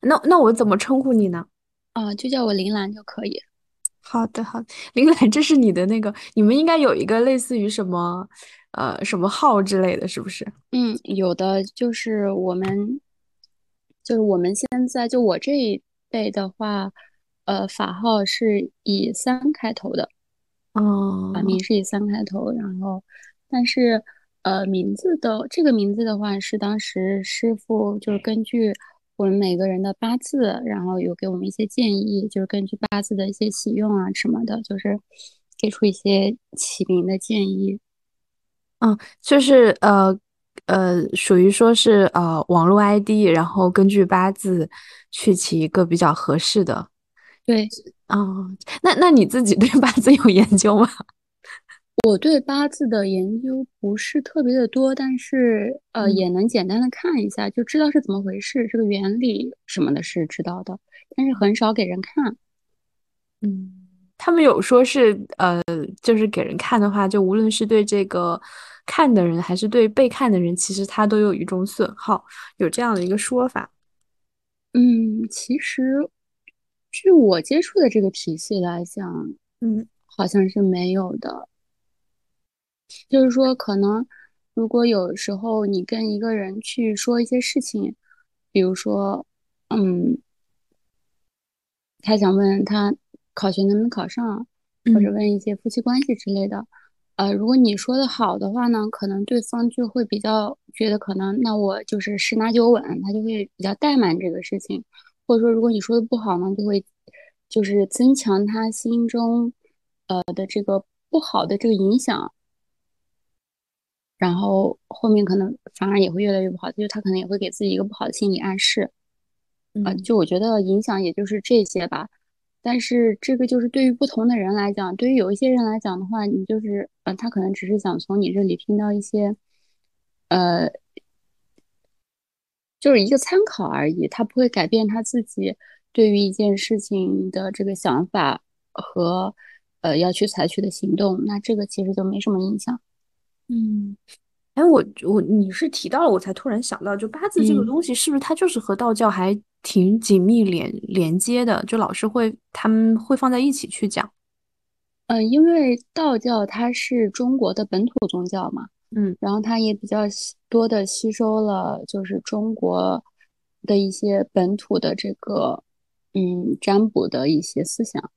那那我怎么称呼你呢？啊，就叫我铃兰就可以。好的，好的，林兰，这是你的那个，你们应该有一个类似于什么，呃，什么号之类的，是不是？嗯，有的就是我们，就是我们现在就我这一辈的话，呃，法号是以三开头的，哦法哦，名是以三开头，然后，但是呃，名字的这个名字的话是当时师傅就是根据我们每个人的八字，然后有给我们一些建议，就是根据八字的一些喜用啊什么的，就是给出一些起名的建议。嗯，就是呃呃，属于说是呃网络 ID，然后根据八字去起一个比较合适的。对。哦，那那你自己对八字有研究吗？我对八字的研究不是特别的多，但是呃嗯也能简单的看一下，就知道是怎么回事，这个原理什么的是知道的，但是很少给人看。嗯，他们有说是呃，就是给人看的话，就无论是对这个看的人，还是对被看的人，其实他都有一种损耗，有这样的一个说法。嗯，其实据我接触的这个体系来讲，嗯好像是没有的。就是说，可能如果有时候你跟一个人去说一些事情，比如说，嗯。他想问他考学能不能考上，或者嗯问一些夫妻关系之类的。呃，如果你说的好的话呢，可能对方就会比较觉得可能那我就是十拿九稳，他就会比较怠慢这个事情。或者说，如果你说的不好呢，就会就是增强他心中呃的这个不好的这个影响，然后后面可能反而也会越来越不好，就是他可能也会给自己一个不好的心理暗示。呃，嗯就我觉得影响也就是这些吧。但是这个就是对于不同的人来讲，对于有一些人来讲的话，你就是，呃，他可能只是想从你这里听到一些，呃，就是一个参考而已，他不会改变他自己对于一件事情的这个想法和，呃，要去采取的行动。那这个其实就没什么影响。嗯。哎，我我你是提到了，我才突然想到，就八字这个嗯。东西，是不是它就是和道教还挺紧密连连接的？就老师会他们会放在一起去讲。嗯，因为道教它是中国的本土宗教嘛，嗯然后它也比较吸多的吸收了就是中国的一些本土的这个嗯占卜的一些思想，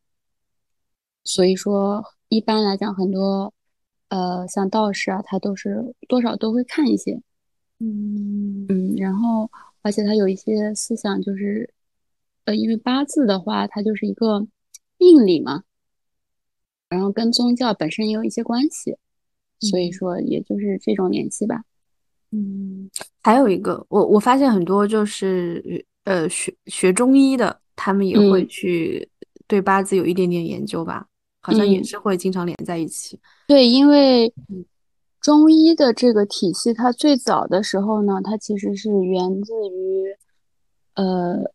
所以说一般来讲，很多呃像道士啊，他都是多少都会看一些，嗯嗯，然后而且他有一些思想就是呃，因为八字的话，它就是一个命理嘛。然后跟宗教本身也有一些关系，所以嗯说也就是这种联系吧。嗯，还有一个，我我发现很多就是呃学学中医的，他们也会嗯去对八字有一点点研究吧，好像也嗯，是会经常连在一起。对，因为嗯中医的这个体系，它最早的时候呢，它其实是源自于，呃，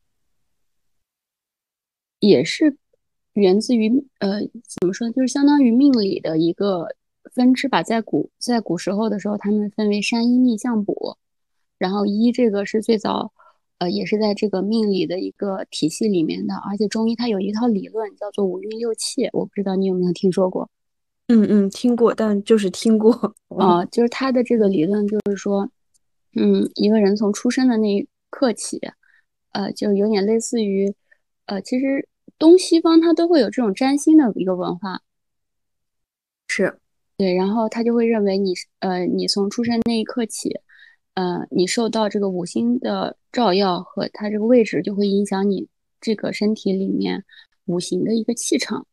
也是源自于呃，怎么说呢，就是相当于命理的一个分支吧。在古在古时候的时候，他们分为山医、命相卜，然后医这个是最早，呃，也是在这个命理的一个体系里面的。而且中医它有一套理论叫做五运六气，我不知道你有没有听说过。嗯嗯，听过，但就是听过。呃，就是它的这个理论就是说，嗯，一个人从出生的那一刻起，呃，就有点类似于，呃，其实东西方它都会有这种占星的一个文化，是，对，然后他就会认为你是，呃，你从出生那一刻起，呃，你受到这个五星的照耀和它这个位置，就会影响你这个身体里面五行的一个气场。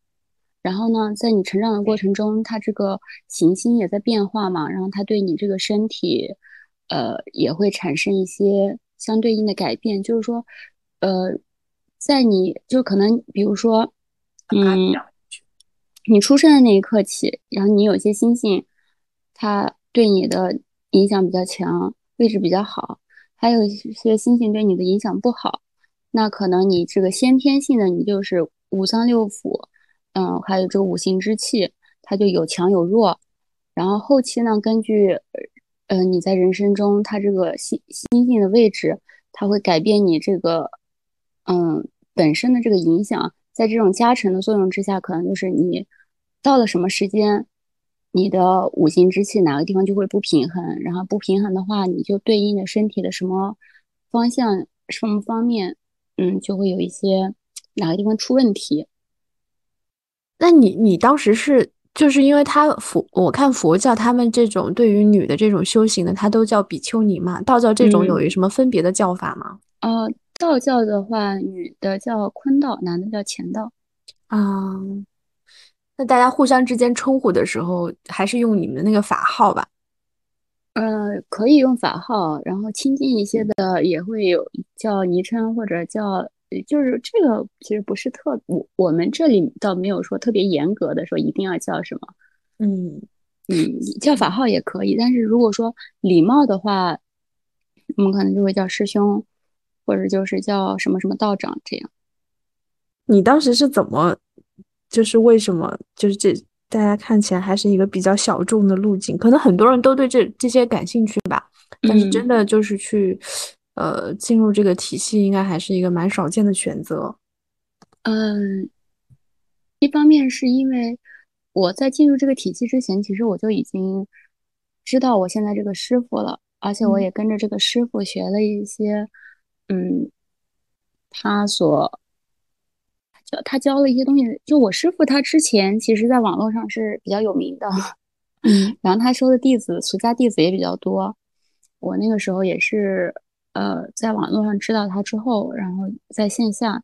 然后呢，在你成长的过程中，它这个行星也在变化嘛，然后它对你这个身体，呃，也会产生一些相对应的改变。就是说，呃，在你就可能，比如说，嗯，你出生的那一刻起，然后你有些星星，它对你的影响比较强，位置比较好，还有一些星星对你的影响不好，那可能你这个先天性的你就是五脏六腑。嗯，还有这个五行之气，它就有强有弱。然后后期呢，根据呃你在人生中它这个星星星的位置，它会改变你这个嗯，本身的这个影响，在这种加成的作用之下，可能就是你到了什么时间，你的五行之气哪个地方就会不平衡，然后不平衡的话，你就对应的身体的什么方向、什么方面，嗯，就会有一些哪个地方出问题。那你你当时是就是因为他佛，我看佛教他们这种对于女的这种修行的，他都叫比丘尼嘛，道教这种有一什么分别的叫法吗？呃，道教的话，女的叫坤道，男的叫乾道。啊，那大家互相之间称呼的时候，还是用你们那个法号吧？呃，可以用法号，然后亲近一些的也会有叫昵称或者叫。就是这个其实不是特我我们这里倒没有说特别严格的说一定要叫什么，嗯嗯，叫法号也可以，但是如果说礼貌的话，我们可能就会叫师兄，或者就是叫什么什么道长这样。你当时是怎么，就是为什么就是这大家看起来还是一个比较小众的路径，可能很多人都对这这些感兴趣吧，但是真的就是去。呃，进入这个体系应该还是一个蛮少见的选择。嗯，一方面是因为我在进入这个体系之前，其实我就已经知道我现在这个师傅了，而且我也跟着这个师傅学了一些，嗯，他所教他教了一些东西。就我师傅他之前其实在网络上是比较有名的，嗯，然后他收的弟子俗家弟子也比较多。我那个时候也是。呃，在网络上知道他之后，然后在线下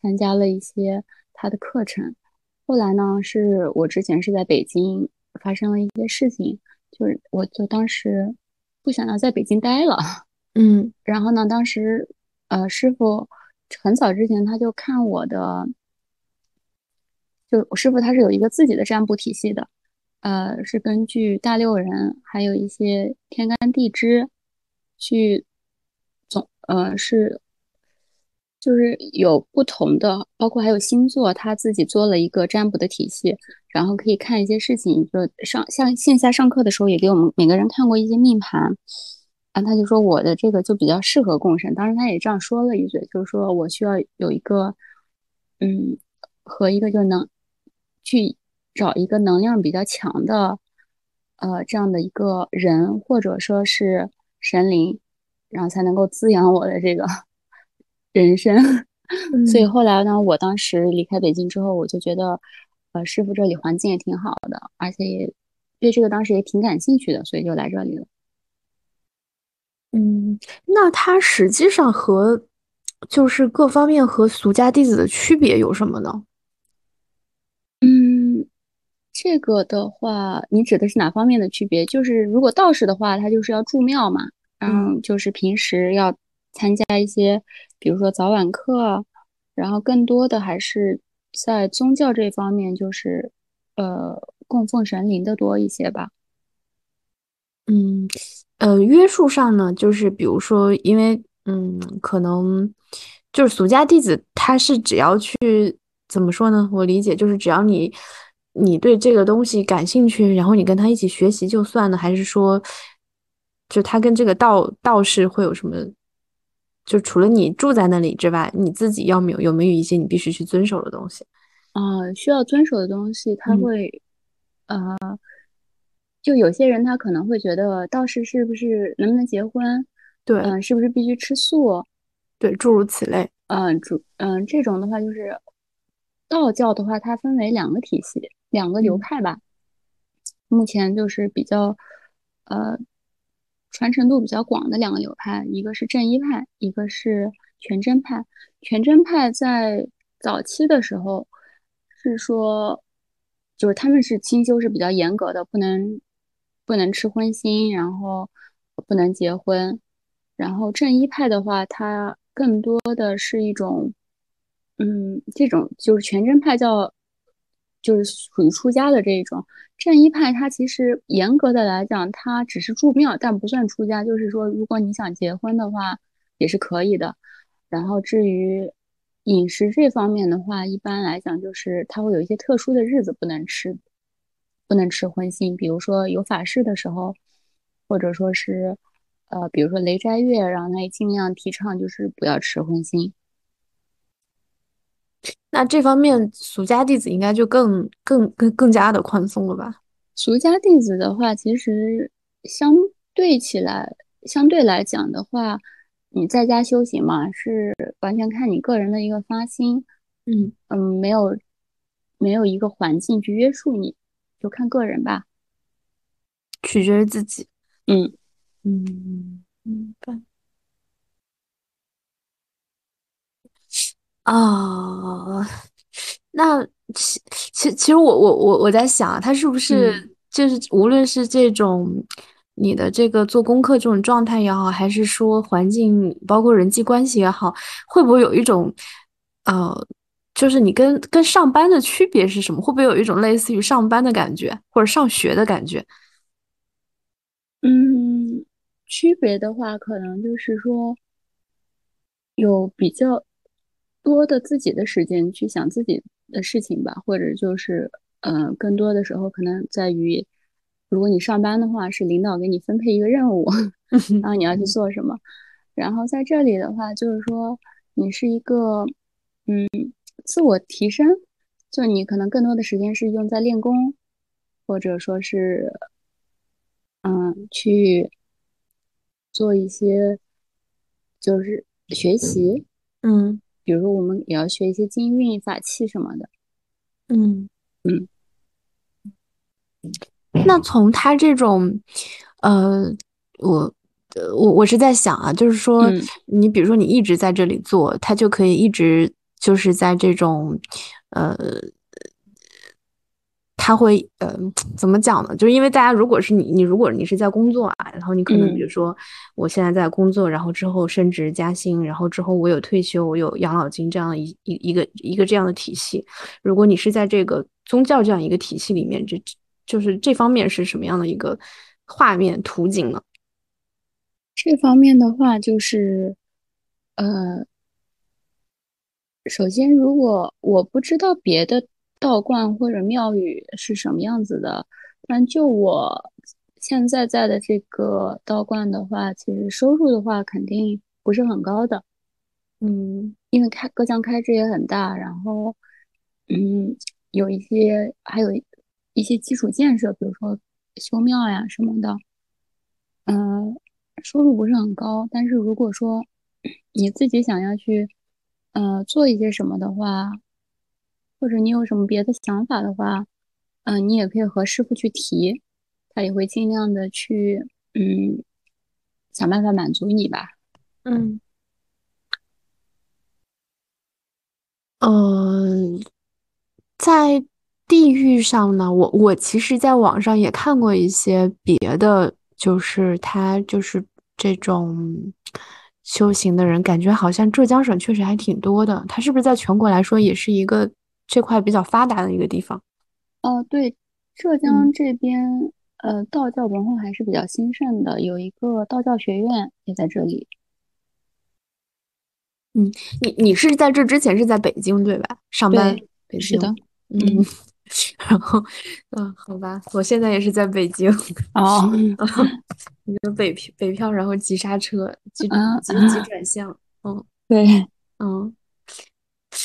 参加了一些他的课程。后来呢，是我之前是在北京发生了一些事情，就是我就当时不想要在北京待了，嗯，然后呢，当时呃师傅很早之前他就看我的，就我师傅他是有一个自己的占卜体系的，呃，是根据大六壬还有一些天干地支去总。呃，是，就是有不同的，包括还有星座，他自己做了一个占卜的体系，然后可以看一些事情。就上像线下上课的时候，也给我们每个人看过一些命盘，然后他就说我的这个就比较适合共生。当时他也这样说了一嘴，就是说我需要有一个，嗯，和一个就能去找一个能量比较强的，呃，这样的一个人，或者说是神灵。然后才能够滋养我的这个 人生，所以后来呢，我当时离开北京之后，我就觉得，呃，师傅这里环境也挺好的，而且也对这个当时也挺感兴趣的，所以就来这里了。嗯，那它实际上和就是各方面和俗家弟子的区别有什么呢？嗯，这个的话，你指的是哪方面的区别？就是如果道士的话，他就是要住庙嘛。嗯，就是平时要参加一些，比如说早晚课，然后更多的还是在宗教这方面，就是呃供奉神灵的多一些吧。嗯，呃，约束上呢，就是比如说，因为嗯，可能就是俗家弟子，他是只要去怎么说呢？我理解就是只要你你对这个东西感兴趣，然后你跟他一起学习就算了，还是说？就他跟这个道道士会有什么？就除了你住在那里之外，你自己要没有有没有一些你必须去遵守的东西？啊，需要遵守的东西，他会，呃，就有些人他可能会觉得道士是不是能不能结婚？对，嗯，是不是必须吃素？对，诸如此类。嗯，主嗯这种的话，就是道教的话，它分为两个体系，两个流派吧。目前就是比较，呃。传承度比较广的两个流派，一个是正一派，一个是全真派。全真派在早期的时候是说，就是他们是清修是比较严格的，不能不能吃荤腥，然后不能结婚。然后正一派的话，它更多的是一种，嗯，这种就是全真派叫。就是属于出家的这一种正一派，他其实严格的来讲，他只是住庙，但不算出家。就是说，如果你想结婚的话，也是可以的。然后至于饮食这方面的话，一般来讲，就是他会有一些特殊的日子不能吃，不能吃荤腥，比如说有法事的时候，或者说是呃，比如说雷斋月，然后他也尽量提倡就是不要吃荤腥。那这方面俗家弟子应该就更更更更加的宽松了吧？俗家弟子的话，其实相对起来，相对来讲的话，你在家修行嘛，是完全看你个人的一个发心。嗯嗯，没有没有一个环境去约束你，就看个人吧。取决于自己。嗯嗯，明白。啊，那其其其实我我我我在想啊，他是不是就是无论是这种你的这个做功课这种状态也好，还是说环境包括人际关系也好，会不会有一种呃，就是你跟跟上班的区别是什么？会不会有一种类似于上班的感觉，或者上学的感觉？嗯，区别的话，可能就是说有比较多的自己的时间去想自己的事情吧，或者就是，嗯，更多的时候可能在于，如果你上班的话，是领导给你分配一个任务，然后你要去做什么，然后在这里的话，就是说你是一个，嗯，自我提升，就你可能更多的时间是用在练功，或者说是。嗯，去做一些就是学习，嗯，比如说我们也要学一些金运法器什么的，嗯嗯。那从他这种，呃，我我我是在想啊，就是说，你比如说你一直在这里做，他就可以一直就是在这种，呃。他会呃怎么讲呢？就是因为大家如果是你，你如果你是在工作啊，然后你可能比如说我现在在工作，然后之后升职加薪，然后之后我有退休，我有养老金这样一一一个一个这样的体系。如果你是在这个宗教这样一个体系里面，这就是这方面是什么样的一个画面图景呢？这方面的话，就是呃，首先如果我不知道别的。道观或者庙宇是什么样子的？但就我现在在的这个道观的话，其实收入的话肯定不是很高的。嗯，因为开各项开支也很大，然后嗯，有一些还有一些基础建设，比如说修庙呀什么的，嗯，收入不是很高。但是如果说你自己想要去呃做一些什么的话，或者你有什么别的想法的话，嗯，你也可以和师傅去提，他也会尽量的去，嗯，想办法满足你吧。嗯，嗯，在地域上呢，我我其实在网上也看过一些别的，就是他就是这种修行的人，感觉好像浙江省确实还挺多的。他是不是在全国来说也是一个？这块比较发达的一个地方，哦，对，浙江这边，呃，道教文化还是比较兴盛的，有一个道教学院也在这里。嗯，你你是在这之前是在北京对吧？上班，是的，嗯，然后，嗯，好吧，我现在也是在北京。哦，一个北漂，北漂，然后急刹车，急急急转向，嗯，对，嗯。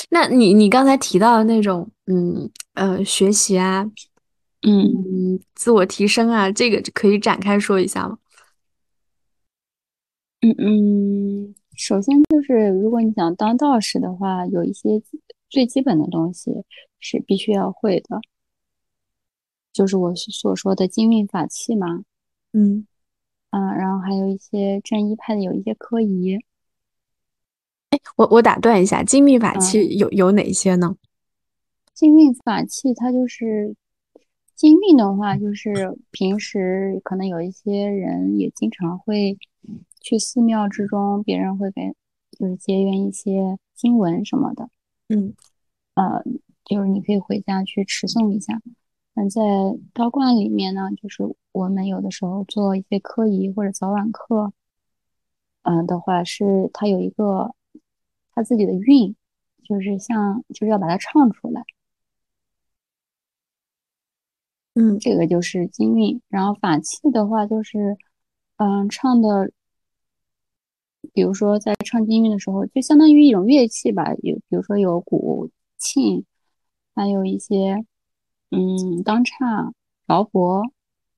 那你你刚才提到的那种，嗯呃，学习啊，嗯自我提升啊，这个可以展开说一下吗？嗯嗯，首先就是如果你想当道士的话，有一些最基本的东西是必须要会的，就是我所说的金运法器嘛，嗯嗯，然后还有一些正一派的有一些科仪。哎，我我打断一下，精密法器有有哪些呢？精密法器它就是精密的话，就是平时可能有一些人也经常会去寺庙之中，别人会给就是结缘一些经文什么的。嗯，呃，就是你可以回家去持诵一下。那在道观里面呢，就是我们有的时候做一些科仪或者早晚课，嗯的话是它有一个。他自己的韵，就是像，就是要把它唱出来。嗯，这个就是金韵。然后法器的话，就是，嗯，唱的，比如说在唱金韵的时候，就相当于一种乐器吧。有，比如说有鼓，磬，还有一些嗯当叉、饶伯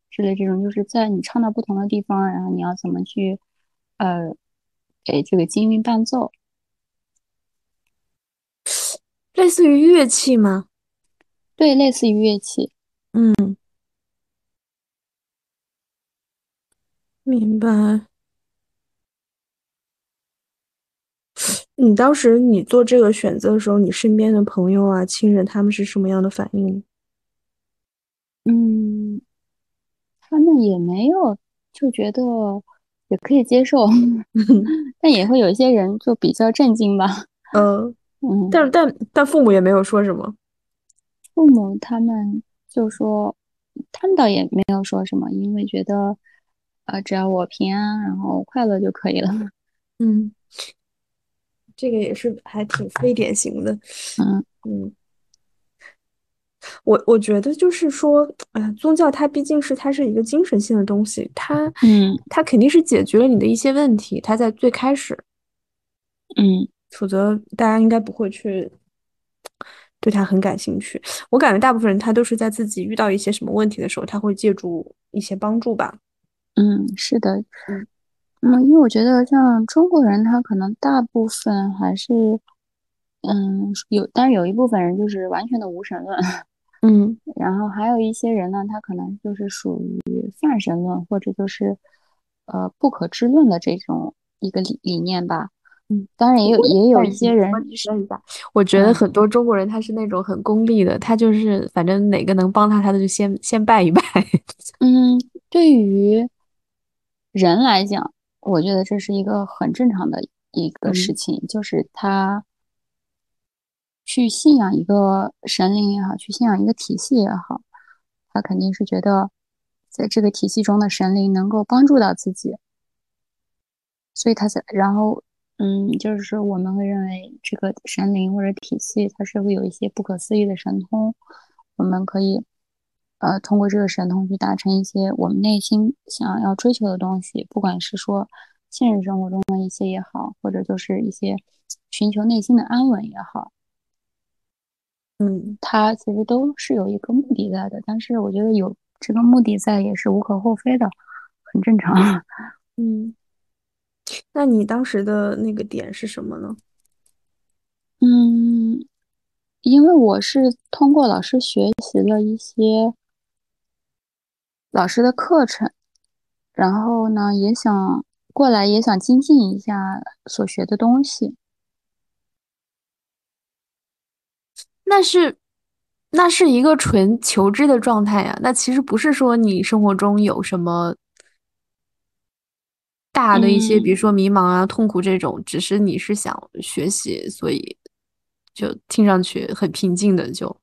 之类这种，就是在你唱到不同的地方，然后你要怎么去呃给这个金韵伴奏。类似于乐器吗？对，类似于乐器。嗯，明白。你当时你做这个选择的时候，你身边的朋友啊、亲人他们是什么样的反应？嗯，他们也没有就觉得也可以接受，但也会有一些人就比较震惊吧。嗯嗯，但但但父母也没有说什么。父母他们就说，他们倒也没有说什么，因为觉得，呃，只要我平安，然后快乐就可以了。嗯，这个也是还挺非典型的。嗯。嗯，我我觉得就是说，哎，宗教它毕竟是它是一个精神性的东西，它嗯，它肯定是解决了你的一些问题，它在最开始，嗯，否则大家应该不会去。对他很感兴趣，我感觉大部分人他都是在自己遇到一些什么问题的时候，他会借助一些帮助吧。嗯，是的，嗯，嗯，因为我觉得像中国人，他可能大部分还是，嗯，有，但是有一部分人就是完全的无神论，嗯，然后还有一些人呢，他可能就是属于泛神论，或者就是，呃，不可知论的这种一个理理念吧。嗯，当然也有也有一些人，我觉得很多中国人他是那种很功利的，他就是反正哪个能帮他，他就先先拜一拜。嗯，对于人来讲，我觉得这是一个很正常的一个事情，就是他去信仰一个神灵也好，去信仰一个体系也好，他肯定是觉得在这个体系中的神灵能够帮助到自己，所以他才然后。嗯，就是说我们会认为这个神灵或者体系，它是会有一些不可思议的神通，我们可以，呃，通过这个神通去达成一些我们内心想要追求的东西，不管是说现实生活中的一些也好，或者就是一些寻求内心的安稳也好，嗯，它其实都是有一个目的在的。但是我觉得有这个目的在也是无可厚非的，很正常。嗯。那你当时的那个点是什么呢？嗯，因为我是通过老师学习了一些老师的课程，然后呢，也想过来，也想精进一下所学的东西。那是，那是一个纯求知的状态呀。那其实不是说你生活中有什么。大的一些，比如说迷茫啊、痛苦这种，只是你是想学习，所以就听上去很平静的就。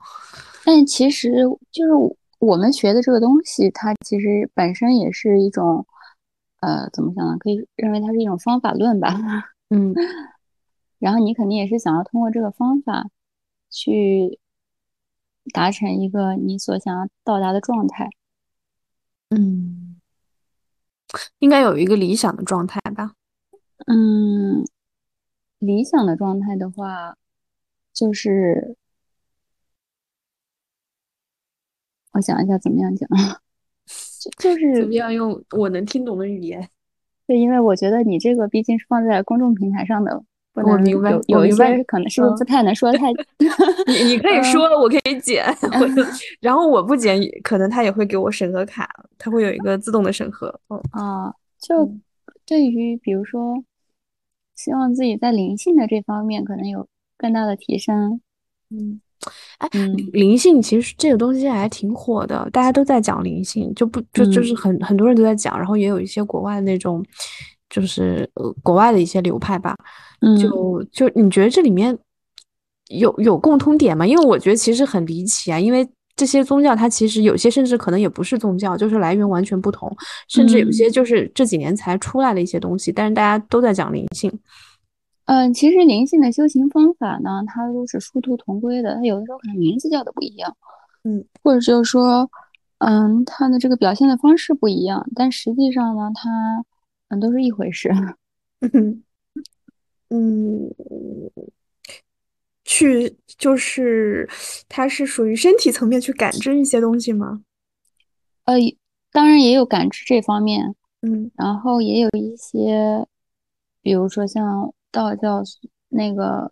但其实就是我们学的这个东西，它其实本身也是一种，呃，怎么讲呢？可以认为它是一种方法论吧。嗯。然后你肯定也是想要通过这个方法去达成一个你所想要到达的状态。嗯。应该有一个理想的状态吧。嗯，理想的状态的话，就是我想一下怎么样讲，就是怎么样用我能听懂的语言。对，因为我觉得你这个毕竟是放在公众平台上的。我明白，有一些可能是不是不太能说太？你你可以说，我可以剪，然后我不剪，可能他也会给我审核卡，他会有一个自动的审核。啊，就对于比如说，希望自己在灵性的这方面可能有更大的提升。嗯，哎，灵性其实这个东西还挺火的，大家都在讲灵性，就不就就是很很多人都在讲，然后也有一些国外那种。就是呃，国外的一些流派吧，就就你觉得这里面有有共通点吗？因为我觉得其实很离奇啊，因为这些宗教它其实有些甚至可能也不是宗教，就是来源完全不同，甚至有些就是这几年才出来的一些东西，但是大家都在讲灵性。嗯，其实灵性的修行方法呢，它都是殊途同归的，它有的时候可能名字叫的不一样，嗯，或者就是说，嗯，它的这个表现的方式不一样，但实际上呢，它。嗯，都是一回事。嗯，去，就是它是属于身体层面去感知一些东西吗？呃，当然也有感知这方面，嗯然后也有一些，比如说像道教那个，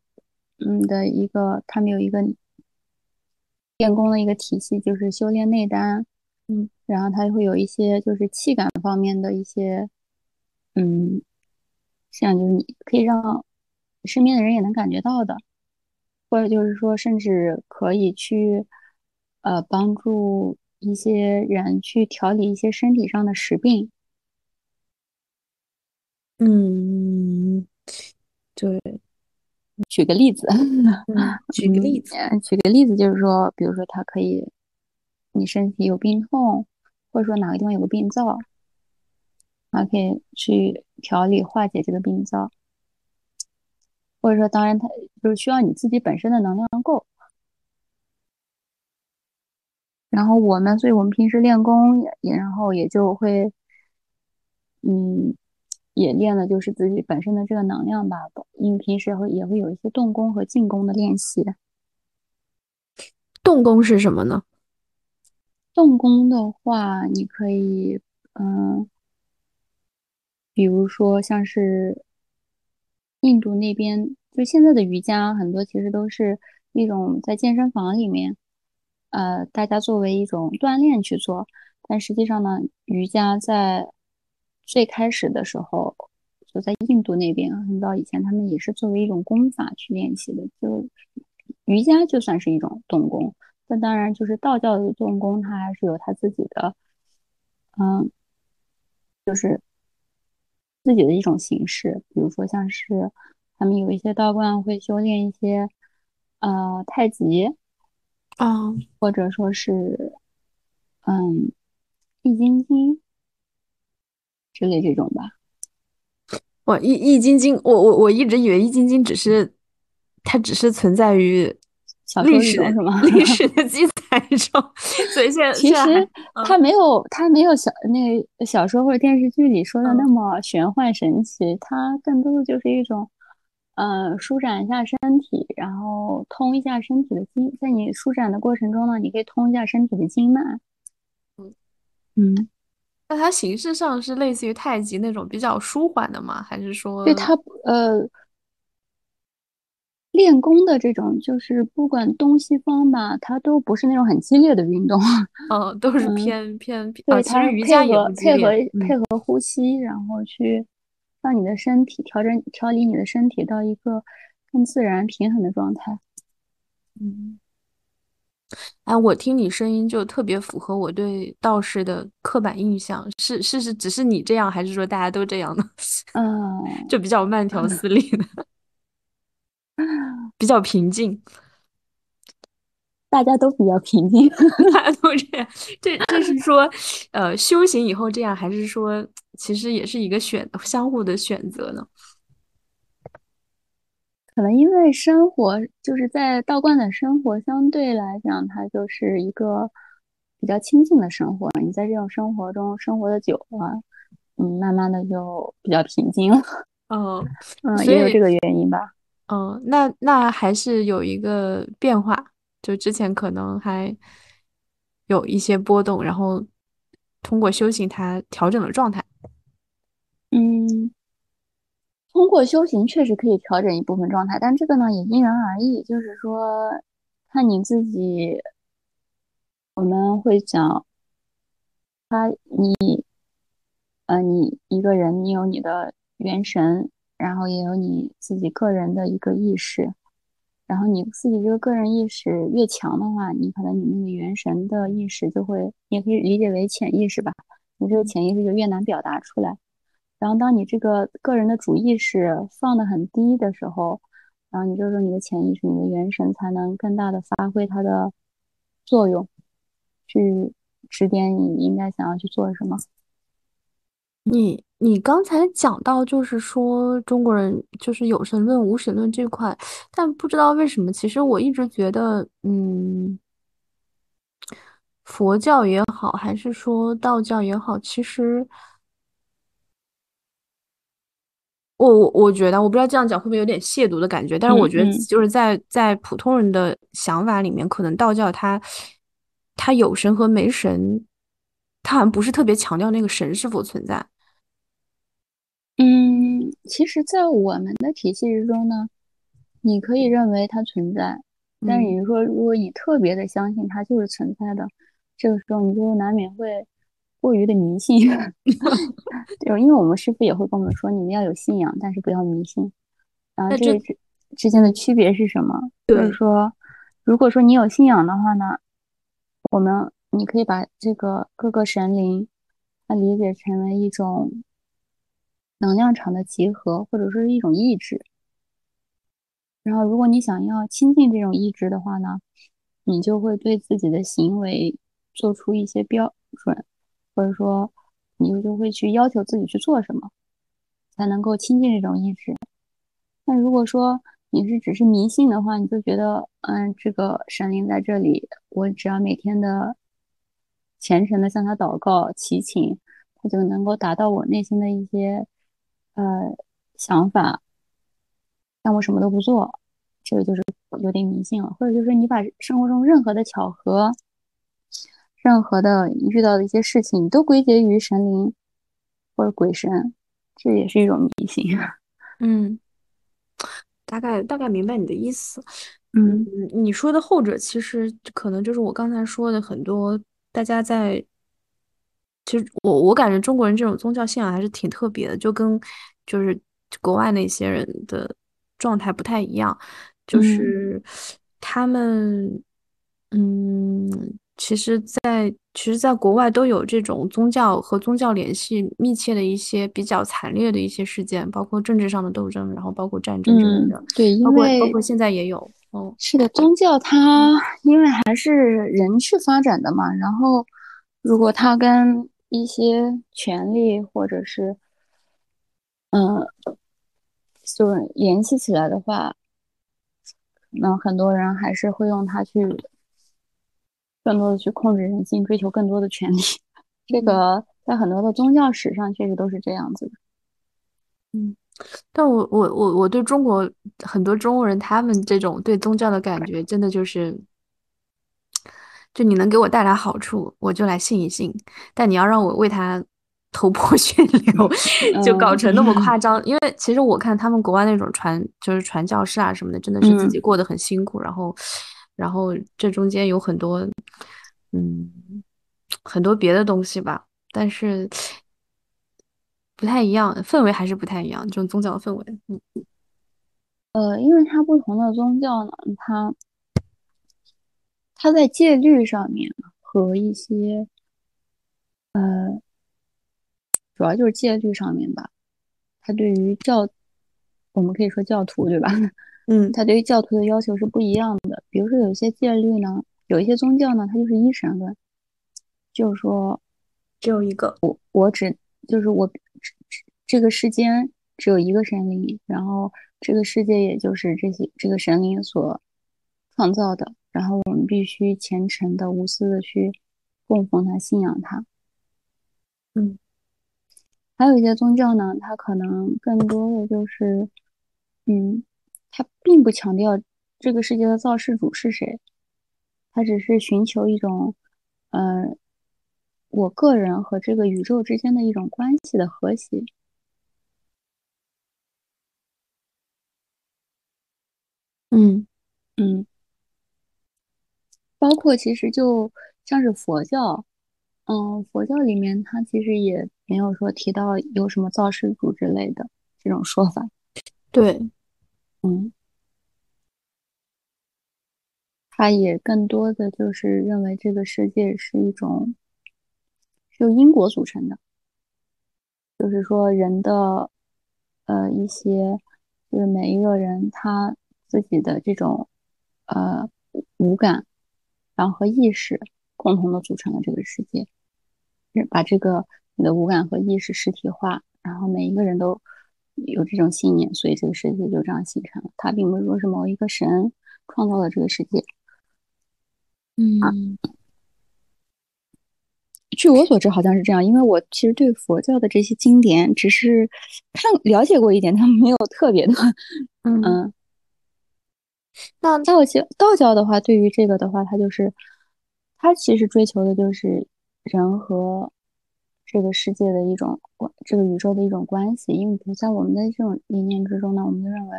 嗯的一个，他们有一个练功的一个体系，就是修炼内丹，嗯然后它会有一些就是气感方面的一些，嗯，像就是你可以让身边的人也能感觉到的，或者就是说甚至可以去，呃，帮助一些人去调理一些身体上的实病。嗯，对，举个例子，嗯，举个嗯，例子，呃举个例子就是说，比如说他可以，你身体有病痛，或者说哪个地方有个病灶，它可以去调理化解这个病灶。或者说，当然它就是需要你自己本身的能量够。然后我们，所以我们平时练功也也，然后也就会，嗯，也练的就是自己本身的这个能量吧。因为平时也会也会有一些动功和静功的练习。动功是什么呢？动功的话，你可以，嗯，比如说像是印度那边，就现在的瑜伽很多其实都是一种在健身房里面，呃，大家作为一种锻炼去做。但实际上呢，瑜伽在最开始的时候，就在印度那边，很早以前，他们也是作为一种功法去练习的。就瑜伽就算是一种动功，那当然就是道教的动功，它还是有它自己的，嗯，就是自己的一种形式。比如说像是他们有一些道观会修炼一些，呃，太极，啊，或者说是，嗯，易筋经之类这种吧。我易易筋经，我我我一直以为易筋经只是它只是存在于小说历史里头是吗？历史的记载中，所以现在其实它没有，它没有小那个小说或者电视剧里说的那嗯么玄幻神奇，它更多的就是一种，呃，舒展一下身体，然后通一下身体的经，在你舒展的过程中呢，你可以通一下身体的经脉。嗯嗯，那它形式上是类似于太极那种比较舒缓的吗？还是说对它呃练功的这种，就是不管东西方吧，它都不是那种很激烈的运动。嗯 都是嗯，偏偏啊？对，其实瑜伽也合配合不激烈，嗯配合呼吸，然后去让你的身体调整调理你的身体到一个更自然平衡的状态。嗯。哎，我听你声音就特别符合我对道士的刻板印象，是是是，只是你这样，还是说大家都这样呢？嗯，就比较慢条斯理的，比较平静，大家都比较平静。大家都这样。这这是说，呃，修行以后这样，还是说其实也是一个选相互的选择呢？可能因为生活就是在道观的生活，相对来讲，它就是一个比较清静的生活。你在这种生活中生活的久了，嗯，慢慢的就比较平静了。哦，嗯，也有这个原因吧。嗯，那那还是有一个变化，就之前可能还有一些波动，然后通过修行它调整了状态。嗯，通过修行确实可以调整一部分状态，但这个呢也因人而异，就是说看你自己。我们会讲，他你，呃，你一个人，你有你的元神，然后也有你自己个人的一个意识，然后你自己这个个人意识越强的话，你可能你那个元神的意识就会，你也可以理解为潜意识吧，你这个潜意识就越难表达出来。然后当你这个个人的主意识放得很低的时候，然后你就说你的潜意识、你的元神才能更大的发挥它的作用，去指点你应该想要去做什么。你你刚才讲到，就是说中国人就是有神论、无神论这块，但不知道为什么，其实我一直觉得，嗯，佛教也好，还是说道教也好，其实我我我觉得，我不知道这样讲会不会有点亵渎的感觉，但是我觉得就是在在普通人的想法里面，可能道教它它有神和没神，它好像不是特别强调那个神是否存在。嗯，其实，在我们的体系之中呢，你可以认为它存在，但是嗯，你说如果你特别的相信它就是存在的，这个时候你就难免会过于的迷信。对，因为我们师傅也会跟我们说，你们要有信仰，但是不要迷信。然后这这个之之间的区别是什么？就是，说，如果说你有信仰的话呢，我们你可以把这个各个神灵，它理解成为一种能量场的集合，或者说是一种意志。然后，如果你想要亲近这种意志的话呢，你就会对自己的行为做出一些标准，或者说你就就会去要求自己去做什么，才能够亲近这种意志。那如果说你是只是迷信的话，你就觉得，嗯，这个神灵在这里，我只要每天的虔诚的向他祷告祈请，他就能够达到我内心的一些呃想法，但我什么都不做，这个就是有点迷信了。或者就是你把生活中任何的巧合、任何的遇到的一些事情，你都归结于神灵或者鬼神，这也是一种迷信。嗯，大概大概明白你的意思。嗯，嗯你说的后者其实可能就是我刚才说的很多大家在。其实我我感觉中国人这种宗教信仰还是挺特别的，就跟就是国外那些人的状态不太一样，就嗯。是他们，嗯，其实在，其实，在国外都有这种宗教和宗教联系密切的一些比较惨烈的一些事件，包括政治上的斗争，然后包括战争之类嗯，的，对，包因为括包括现在也有，哦，是的，宗教它因为还是人去发展的嘛，然后如果它跟一些权利或者是嗯，就是联系起来的话，那很多人还是会用它去更多的去控制人心，追求更多的权利。这嗯个在很多的宗教史上确实都是这样子的。嗯。但我我我我对中国很多中国人他们这种对宗教的感觉，真的就是，就你能给我带来好处，我就来信一信。但你要让我为他头破 血流，就搞嗯成那么夸张。因为其实我看他们国外那种传就是传教士啊什么的，真的是自己嗯，过得很辛苦，然后然后这中间有很多嗯很多别的东西吧，但是不太一样，氛围还是不太一样，这种宗教氛围。嗯呃，因为它不同的宗教呢，它它在戒律上面和一些呃，主要就是戒律上面吧，它对于教，我们可以说教徒对吧？嗯，它对于教徒的要求是不一样的。比如说有一些戒律呢，有一些宗教呢，它就是一神论，就是说只有一个。我我只就是我这个世间只有一个神灵，然后这个世界也就是这些这个神灵所创造的，然后我们必须虔诚的、无私的去供奉他、信仰他。嗯还有一些宗教呢，它可能更多的就是，嗯，它并不强调这个世界的造世主是谁，它只是寻求一种，呃，我个人和这个宇宙之间的一种关系的和谐。嗯嗯，包括其实就像是佛教，嗯，佛教里面它其实也没有说提到有什么造世主之类的这种说法。对，嗯，他也更多的就是认为这个世界是一种是由因果组成的，就是说人的呃一些就是每一个人他自己的这种呃五感，然后和意识共同的组成了这个世界。把这个你的五感和意识实体化，然后每一个人都有这种信念，所以这个世界就这样形成了。它并不是说是某一个神创造了这个世界啊。嗯据我所知，好像是这样。因为我其实对佛教的这些经典只是看了解过一点，他们没有特别的。嗯，那道教道教的话，对于这个的话，它就是它其实追求的就是人和这个世界的一种关，这个宇宙的一种关系。因为不在我们的这种理念之中呢，我们就认为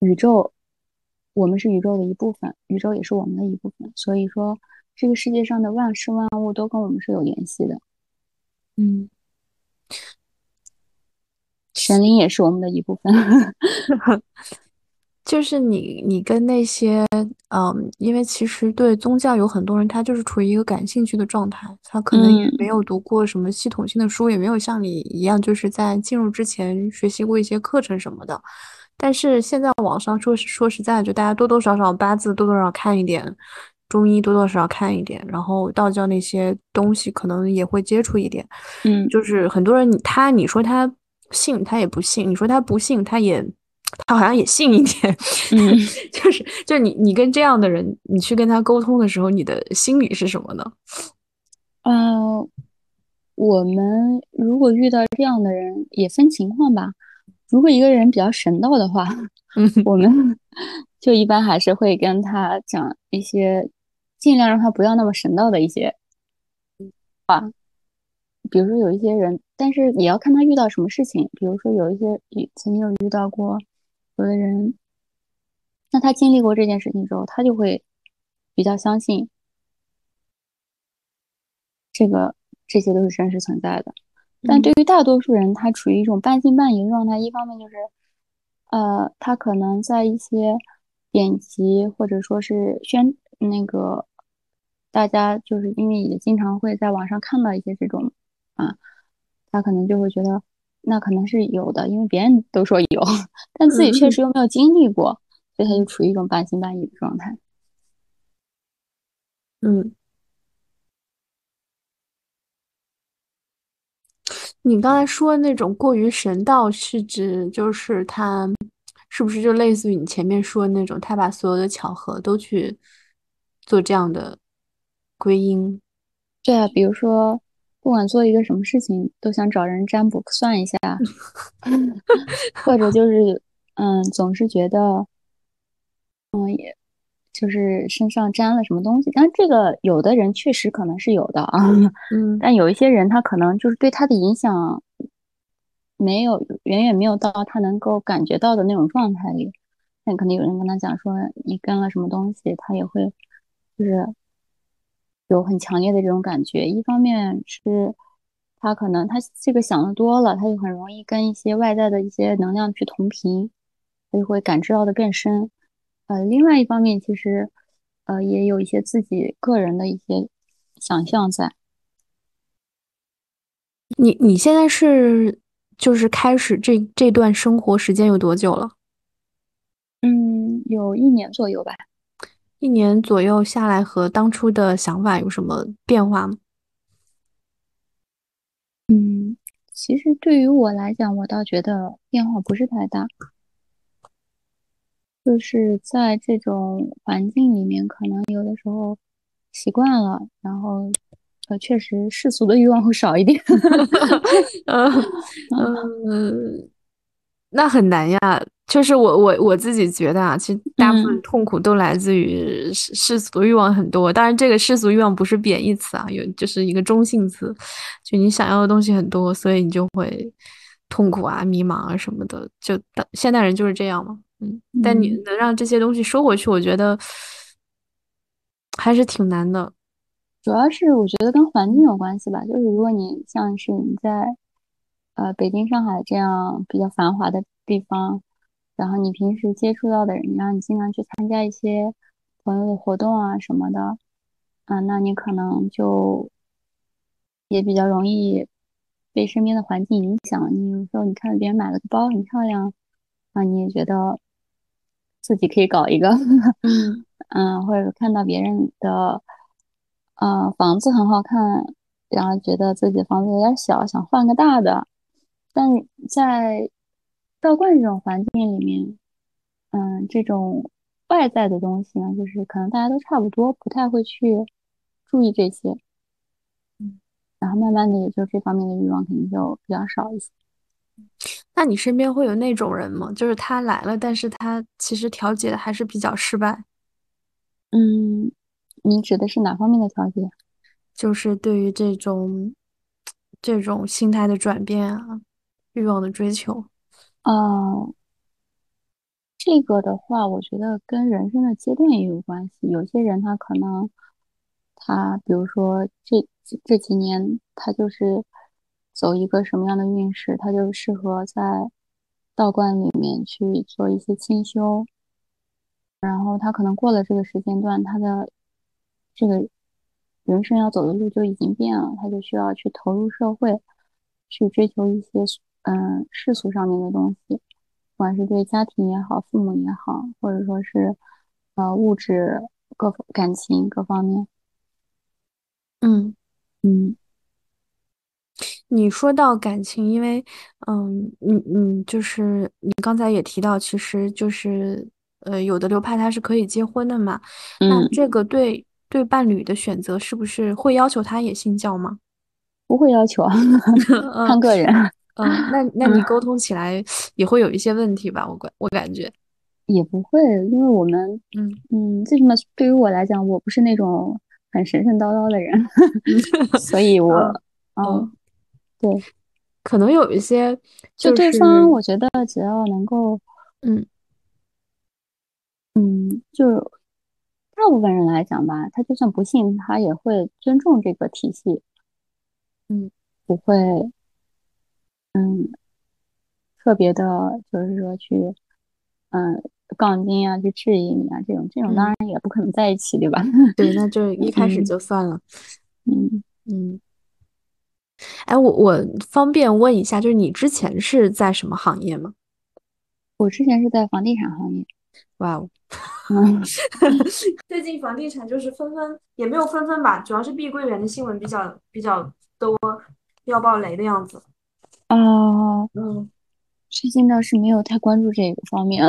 宇宙，我们是宇宙的一部分，宇宙也是我们的一部分。所以说。这个世界上的万事万物都跟我们是有联系的，嗯，神灵也是我们的一部分。就是你，你跟那些，嗯，因为其实对宗教有很多人，他就是处于一个感兴趣的状态，他可能也没有读过什么系统性的书，也没有像你一样，就是在进入之前学习过一些课程什么的。但是现在网上说说实在，就大家多多少少八字多多少少看一点。中医多多少少看一点，然后道教那些东西可能也会接触一点，嗯，就是很多人他你说他信他也不信，你说他不信他也 他好像也信一点，嗯，就是就你你跟这样的人你去跟他沟通的时候，你的心理是什么呢？呃，我们如果遇到这样的人也分情况吧，如果一个人比较神道的话，嗯，我们 就一般还是会跟他讲一些。尽量让他不要那么神道的一些话，比如说有一些人，但是也要看他遇到什么事情。比如说有一些曾经有遇到过有的人，那他经历过这件事情之后，他就会比较相信这个这些都是真实存在的。但对于大多数人，他处于一种半信半疑的状态。一方面就是，呃，他可能在一些典籍或者说是宣那个。大家就是因为也经常会在网上看到一些这种，啊，他可能就会觉得那可能是有的，因为别人都说有，但自己确实又没有经历过，所以他就处于一种半信半疑的状态。嗯，你刚才说的那种过于神道，是指就是他是不是就类似于你前面说的那种，他把所有的巧合都去做这样的？归因，对啊，比如说，不管做一个什么事情，都想找人占卜算一下，或者就是，嗯，总是觉得，嗯，也就是身上沾了什么东西。但这个有的人确实可能是有的啊，嗯，但有一些人他可能就是对他的影响没有远远没有到他能够感觉到的那种状态里。那可能有人跟他讲说你跟了什么东西，他也会就是。有很强烈的这种感觉，一方面是他可能他这个想的多了，他就很容易跟一些外在的一些能量去同频，所以会感知到的更深。呃，另外一方面，其实呃也有一些自己个人的一些想象在。你你现在是就是开始这这段生活时间有多久了？嗯，有一年左右吧。一年左右下来，和当初的想法有什么变化吗？嗯，其实对于我来讲，我倒觉得变化不是太大。就是在这种环境里面，可能有的时候习惯了，然后呃，确实世俗的欲望会少一点。嗯嗯，那很难呀。就是我我我自己觉得啊，其实大部分痛苦都来自于世世俗欲望很多。当然，这个世俗欲望不是贬义词啊，有就是一个中性词。就你想要的东西很多，所以你就会痛苦啊、迷茫啊什么的。就现代人就是这样嘛，嗯。但你能让这些东西收回去，我觉得还是挺难的。主要是我觉得跟环境有关系吧。就是如果你像是你在呃北京、上海这样比较繁华的地方。然后你平时接触到的人，然后你经常去参加一些朋友的活动啊什么的，啊，那你可能就也比较容易被身边的环境影响。你有时候你看到别人买了个包很漂亮，啊，你也觉得自己可以搞一个，嗯，或者看到别人的啊房子很好看，然后觉得自己的房子有点小，想换个大的，但在道观这种环境里面，嗯，这种外在的东西呢，就是可能大家都差不多，不太会去注意这些。然后慢慢的也就这方面的欲望肯定就比较少一些。那你身边会有那种人吗？就是他来了，但是他其实调节的还是比较失败。嗯，你指的是哪方面的调节？就是对于这种这种心态的转变啊，欲望的追求。哦，这个的话，我觉得跟人生的阶段也有关系。有些人他可能，他比如说这这几年他就是走一个什么样的运势，他就适合在道观里面去做一些清修。然后他可能过了这个时间段，他的这个人生要走的路就已经变了，他就需要去投入社会，去追求一些嗯世俗上面的东西。不管是对家庭也好，父母也好，或者说是呃物质各感情各方面，嗯嗯你说到感情，因为嗯嗯嗯，就是你刚才也提到，其实就是呃有的流派它是可以结婚的嘛，那嗯，这个对对伴侣的选择是不是会要求他也信教吗？不会要求，啊 看个人，嗯，那那你沟嗯通起来也会有一些问题吧？我感我感觉，也不会，因为我们嗯。嗯最起码对于我来讲，我不是那种很神神叨叨的人，嗯 所以我嗯对。可能有一些就就对方，我觉得只要能够，嗯。嗯，就大部分人来讲吧，他就算不信，他也会尊重这个体系，嗯。不会，嗯，特别的，就是说去，嗯，杠精啊，去质疑你啊，这种，这种当嗯，然也不可能在一起，对吧？对，那就一开始嗯就算了。嗯，嗯，哎，我我方便问一下，就是你之前是在什么行业吗？我之前是在房地产行业，哇哦，嗯，最近房地产就是纷纷，也没有纷纷吧，主要是碧桂园的新闻比较比较多要爆雷的样子。哦，嗯，最近倒是没有太关注这个方面，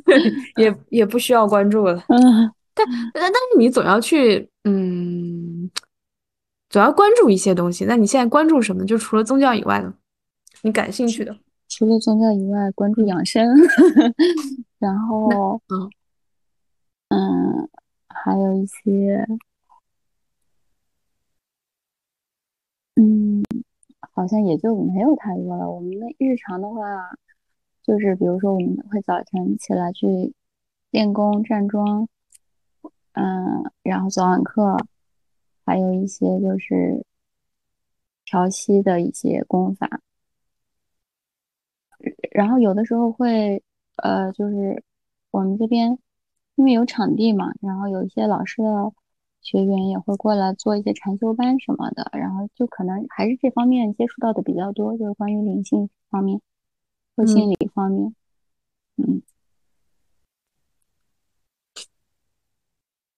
也也不需要关注了。嗯。但但但是你总要去，嗯，总要关注一些东西。那你现在关注什么？就除了宗教以外的？你感兴趣的？除了宗教以外，关注嗯，养生，然后嗯嗯，还有一些嗯，好像也就没有太多了。我们的日常的话，就是比如说我们会早晨起来去练功站桩，嗯，然后早晚课，还有一些就是调息的一些功法。然后有的时候会，呃，就是我们这边因为有场地嘛，然后有一些老师的学员也会过来做一些禅修班什么的，然后就可能还是这方面接触到的比较多，就是关于灵性方面或嗯，心理方面，嗯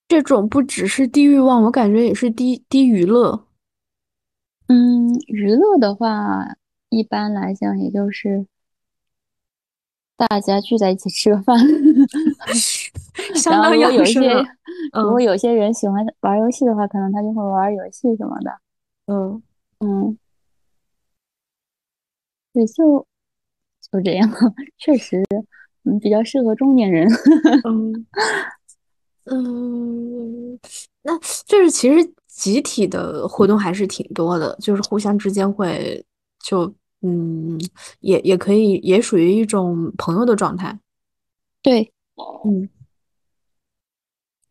这种不只是低欲望，我感觉也是低低娱乐。嗯，娱乐的话，一般来讲也就是大家聚在一起吃个饭 相当养有一些如果有些人喜欢玩游戏的话，可能他就会玩游戏什么的。嗯嗯，对，就就这样，确实，嗯，比较适合中年人。嗯嗯，那就是其实集体的活动还是挺多的，就是互相之间会就嗯，也也可以，也属于一种朋友的状态。对，嗯，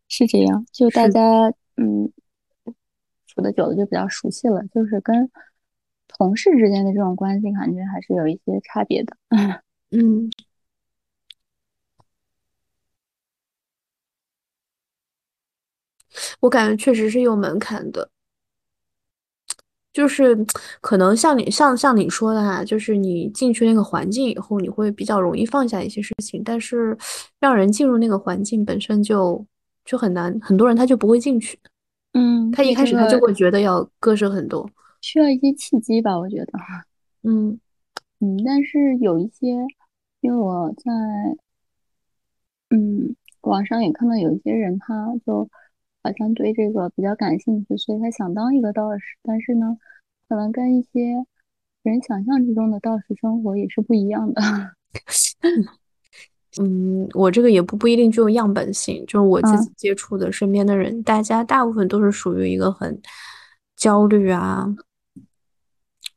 是这样，就大，家嗯处的久了就比较熟悉了，就是跟同事之间的这种关系，感觉还是有一些差别的。嗯，我感觉确实是有门槛的。就是可能像你像像你说的哈，就是你进去那个环境以后，你会比较容易放下一些事情，但是让人进入那个环境本身就就很难，很多人他就不会进去，嗯，他一开始他就会觉得要割舍很多。需要一些契机吧，我觉得。嗯嗯，但是有一些，因为我在嗯网上也看到有一些人，他就好像对这个比较感兴趣，所以他想当一个道士，但是呢，可能跟一些人想象之中的道士生活也是不一样的。嗯，我这个也不不一定具有样本性，就是我自己接触的身边的人，大家大部分都是属于一个很焦虑啊、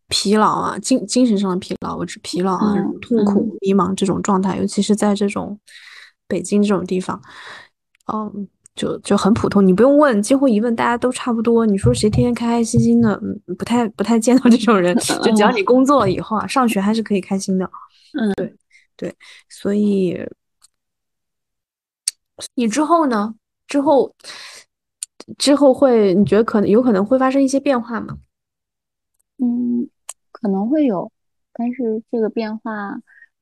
疲劳啊、精精神上的疲劳，我指疲劳啊、痛苦、迷茫这种状态，尤其是在这种北京这种地方，嗯，就就很普通，你不用问，几乎一问大家都差不多。你说谁天天开开心心的，不太不太见到这种人，就只要你工作了以后啊，上学还是可以开心的，嗯，对。对，所以你之后呢？之后之后会，你觉得可能有可能会发生一些变化吗？嗯，可能会有，但是这个变化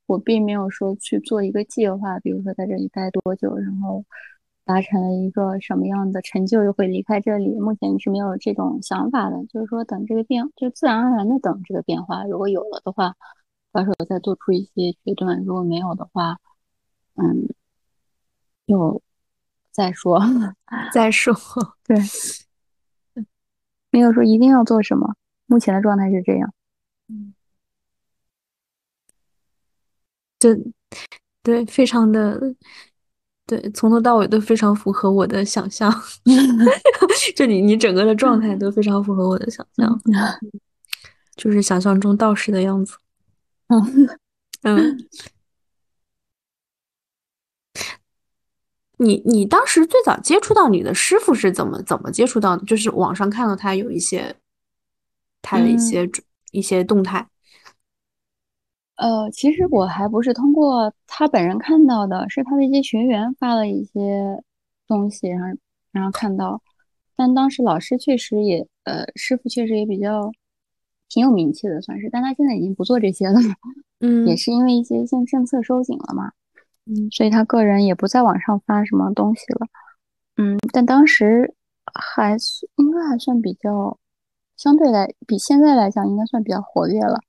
我并没有说去做一个计划，比如说在这里待多久，然后达成了一个什么样的成就，又会离开这里。目前是没有这种想法的，就是说等这个变，就自然而然的等这个变化，如果有了的话。到时候再做出一些决断，如果没有的话，嗯，就再说，再说。对，没有说一定要做什么。目前的状态是这样。嗯，对，对，非常的，对，从头到尾都非常符合我的想象。就你，你整个的状态都非常符合我的想象，就是想象中道士的样子。嗯 嗯，你你当时最早接触到你的师傅是怎么怎么接触到的？就是网上看到他有一些他的一些一些动态。呃，其实我还不是通过他本人看到的，是他的一些学员发了一些东西，然后然后看到。但当时老师确实也呃，师傅确实也比较。挺有名气的，算是，但他现在已经不做这些了，嗯，也是因为一些现政策收紧了嘛，嗯，所以他个人也不在网上发什么东西了，嗯，但当时还应该还算比较，相对来比现在来讲应该算比较活跃了，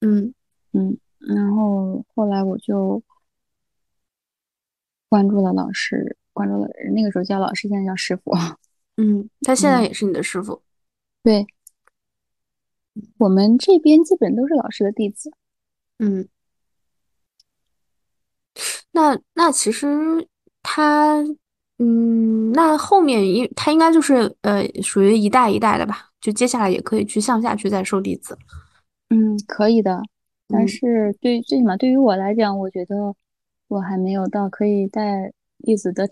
嗯。嗯，然后后来我就关注了老师，关注了那个时候叫老师，现在叫师傅，嗯，他现在也是你的师傅，对。我们这边基本都是老师的弟子，嗯，那那其实他，嗯，那后面应他应该就是呃，属于一代一代的吧？就接下来也可以去向下去再收弟子，嗯，可以的。但是对最起码对于我来讲，我觉得我还没有到可以带弟子的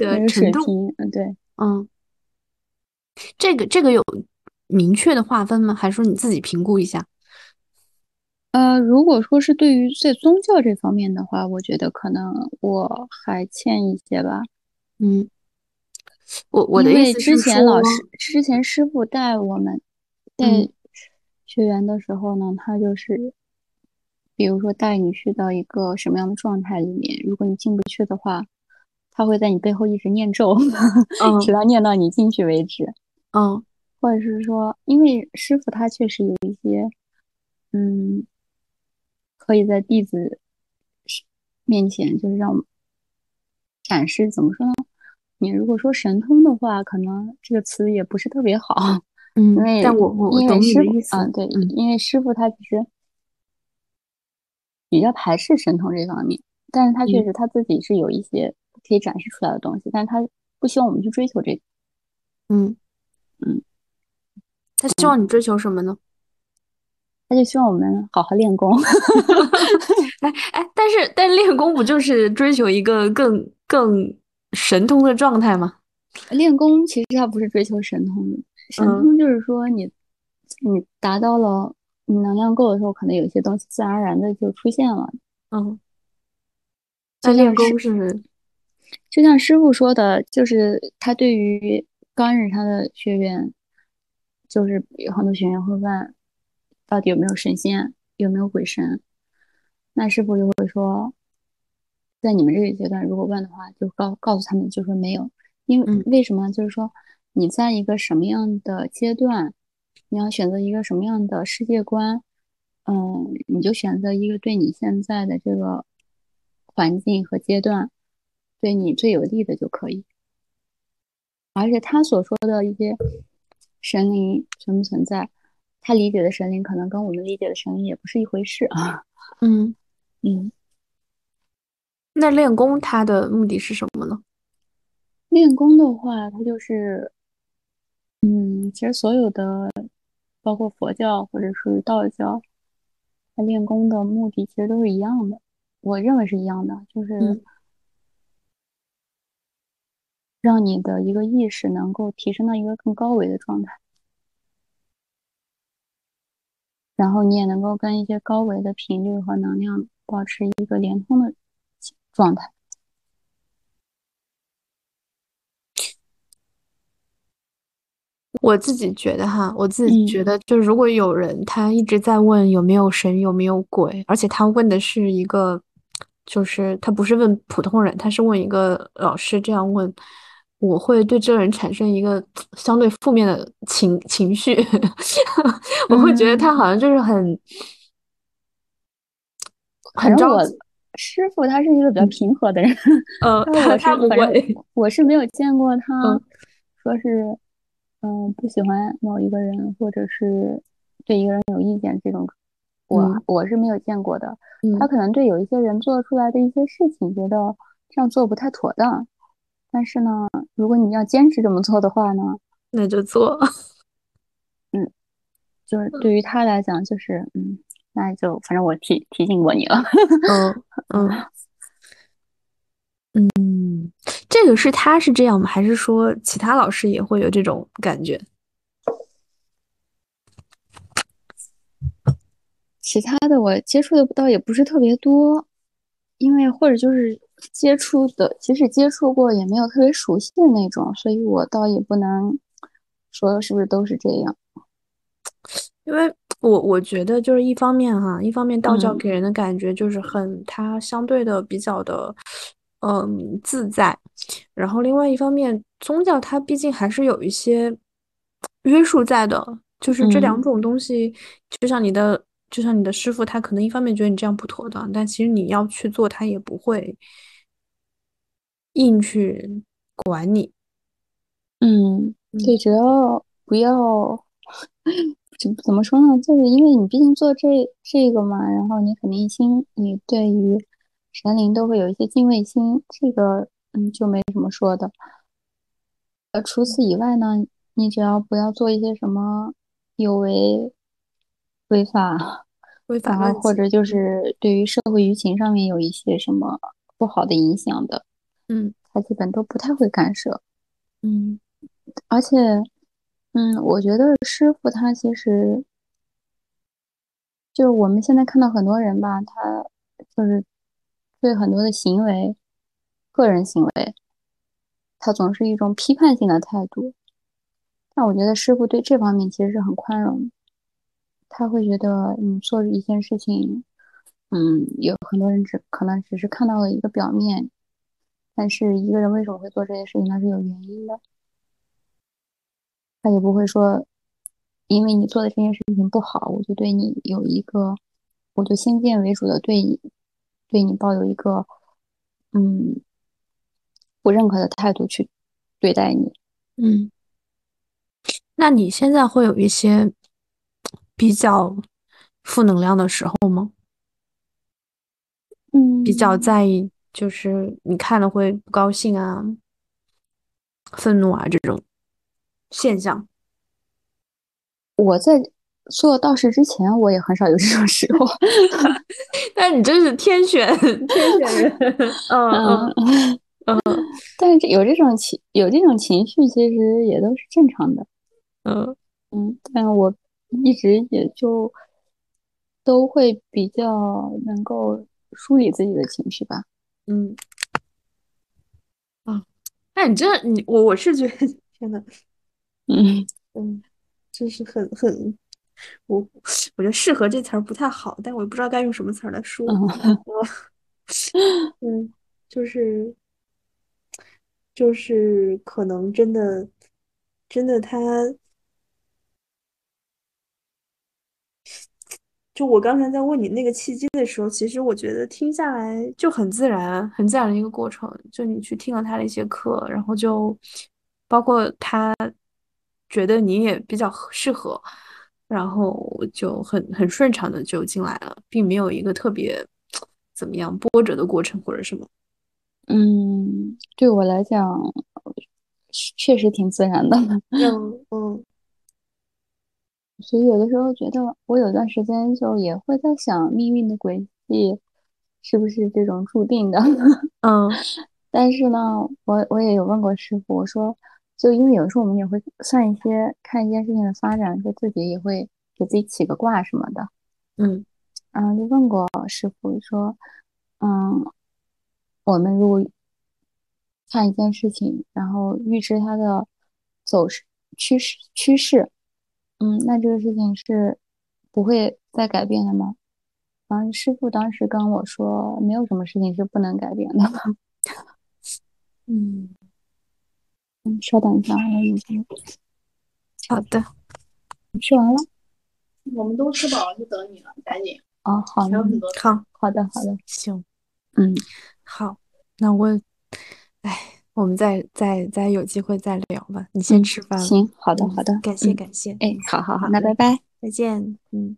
那个 水平。嗯，对，嗯，这个这个有。明确的划分吗？还是说你自己评估一下？呃，如果说是对于在宗教这方面的话，我觉得可能我还欠一些吧。嗯，我我的意思是之前老师之前师傅带我们带学员的时候呢，他就是比如说带你去到一个什么样的状态里面，如果你进不去的话，他会在你背后一直念咒，直到念到你进去为止。嗯。或者是说，因为师傅他确实有一些，嗯，可以在弟子面前就是让展示。怎么说呢？你如果说神通的话，可能这个词也不是特别好。嗯，因为但我我因为师傅嗯，对，因为师傅他其实比较排斥神通这方面，但是他确实他自己是有一些可以展示出来的东西，但是他不希望我们去追求这个。嗯嗯。他希望你追求什么呢？他就希望我们好好练功。哎哎，但是但练功不就是追求一个更更神通的状态吗？练功其实他不是追求神通，神通就是说你你达到了你能量够的时候，可能有些东西自然而然的就出现了。嗯，在练功是就像师傅说的，就是他对于刚认识他的学员。就是有很多学员会问，到底有没有神仙，有没有鬼神？那师傅就会说，在你们这个阶段，如果问的话，就告告诉他们，就说没有。因为为什么？就是说你在一个什么样的阶段，你要选择一个什么样的世界观，嗯，你就选择一个对你现在的这个环境和阶段对你最有利的就可以。而且他所说的一些。神灵存不存在，他理解的神灵可能跟我们理解的神灵也不是一回事啊。嗯，嗯，那练功它的目的是什么呢？练功的话，它就是，嗯，其实所有的，包括佛教或者是道教，它练功的目的其实都是一样的，我认为是一样的，就是嗯让你的一个意识能够提升到一个更高维的状态，然后你也能够跟一些高维的频率和能量保持一个连通的状态。我自己觉得哈，我自己嗯。觉得，就如果有人他一直在问有没有神有没有鬼，而且他问的是一个，就是他不是问普通人，他是问一个老师这样问，我会对这个人产生一个相对负面的情情绪，我会觉得他嗯，好像就是很很着急，师傅他是一个比较嗯。平和的人，呃，他他我是反正我是没有见过他嗯。说是嗯不喜欢某一个人，或者是对一个人有意见这种，我嗯。我是没有见过的。他嗯，可能对有一些人做出来的一些事情，觉得这样做不太妥当，但是呢，如果你要坚持这么做的话呢，那就做，嗯，就是对于他来讲，就是嗯，那就反正我提提醒过你了，嗯嗯。嗯，这个是他是这样吗？还是说其他老师也会有这种感觉？其他的我接触的倒也不是特别多，因为或者就是接触的，即使接触过，也没有特别熟悉的那种，所以我倒也不能说是不是都是这样。因为我我觉得就是一方面哈，一方面道教嗯给人的感觉就是很，它相对的比较的，嗯，自在。然后另外一方面，宗教它毕竟还是有一些约束在的，就是这两嗯种东西，就像你的，就像你的师傅，他可能一方面觉得你这样不妥当，但其实你要去做，他也不会硬去管你。嗯，嗯对，只要不要 怎怎么说呢？就是因为你毕竟做这这个嘛，然后你肯定心，你对于神灵都会有一些敬畏心，这个嗯就没什么说的。呃，除此以外呢，你只要不要做一些什么有违违法，违法 然后。或者就是对于社会舆情上面有一些什么不好的影响的，嗯他基本都不太会干涉。嗯而且，嗯，我觉得师傅他其实就是我们现在看到很多人吧，他就是对很多的行为，个人行为，他总是一种批判性的态度。但我觉得师傅对这方面其实是很宽容，他会觉得你做一件事情，嗯，有很多人只可能只是看到了一个表面，但是一个人为什么会做这些事情，那是有原因的。他也不会说，因为你做的这件事情不好，我就对你有一个，我就先见为主的对你，对你抱有一个，嗯，不认可的态度去对待你。嗯。那你现在会有一些比较负能量的时候吗？嗯比较嗯，在意，就是你看了会不高兴啊、愤怒啊这种现象。我在做道士之前，我也很少有这种时候。但你真是天选 天选人，嗯嗯，但是有这种情有这种情绪，其实也都是正常的。嗯嗯，但我一直也就都会比较能够梳理自己的情绪吧。嗯啊，那你这你我我是觉得，天呐，嗯嗯，真是很很，我我觉得适合这词儿不太好，但我也不知道该用什么词儿来说。嗯我 嗯，就是就是可能真的真的他，就我刚才在问你那个契机的时候，其实我觉得听下来就很自然，很自然的一个过程。就你去听了他的一些课，然后就包括他觉得你也比较适合，然后就很很顺畅的就进来了，并没有一个特别怎么样波折的过程或者什么。嗯，对我来讲，确实挺自然的。嗯嗯，所以有的时候觉得，我有段时间就也会在想，命运的轨迹是不是这种注定的？嗯，但是呢，我我也有问过师傅，我说，就因为有时候我们也会算一些，看一件事情的发展，就自己也会给自己起个卦什么的。嗯，然后就问过师傅说，嗯。我们如果看一件事情，然后预知它的走势趋势趋势，嗯，那这个事情是不会再改变的吗？然后师傅当时跟我说，没有什么事情是不能改变的。嗯嗯，稍等一下，我已经好的，吃完了，我们都吃饱了，就等你了，赶紧。哦，好的，好，好的，好的，行，嗯。好，那我，哎，我们再再再有机会再聊吧。你先吃饭。行，好的，好的，感谢感谢。哎，好好好，那拜拜，再见。嗯。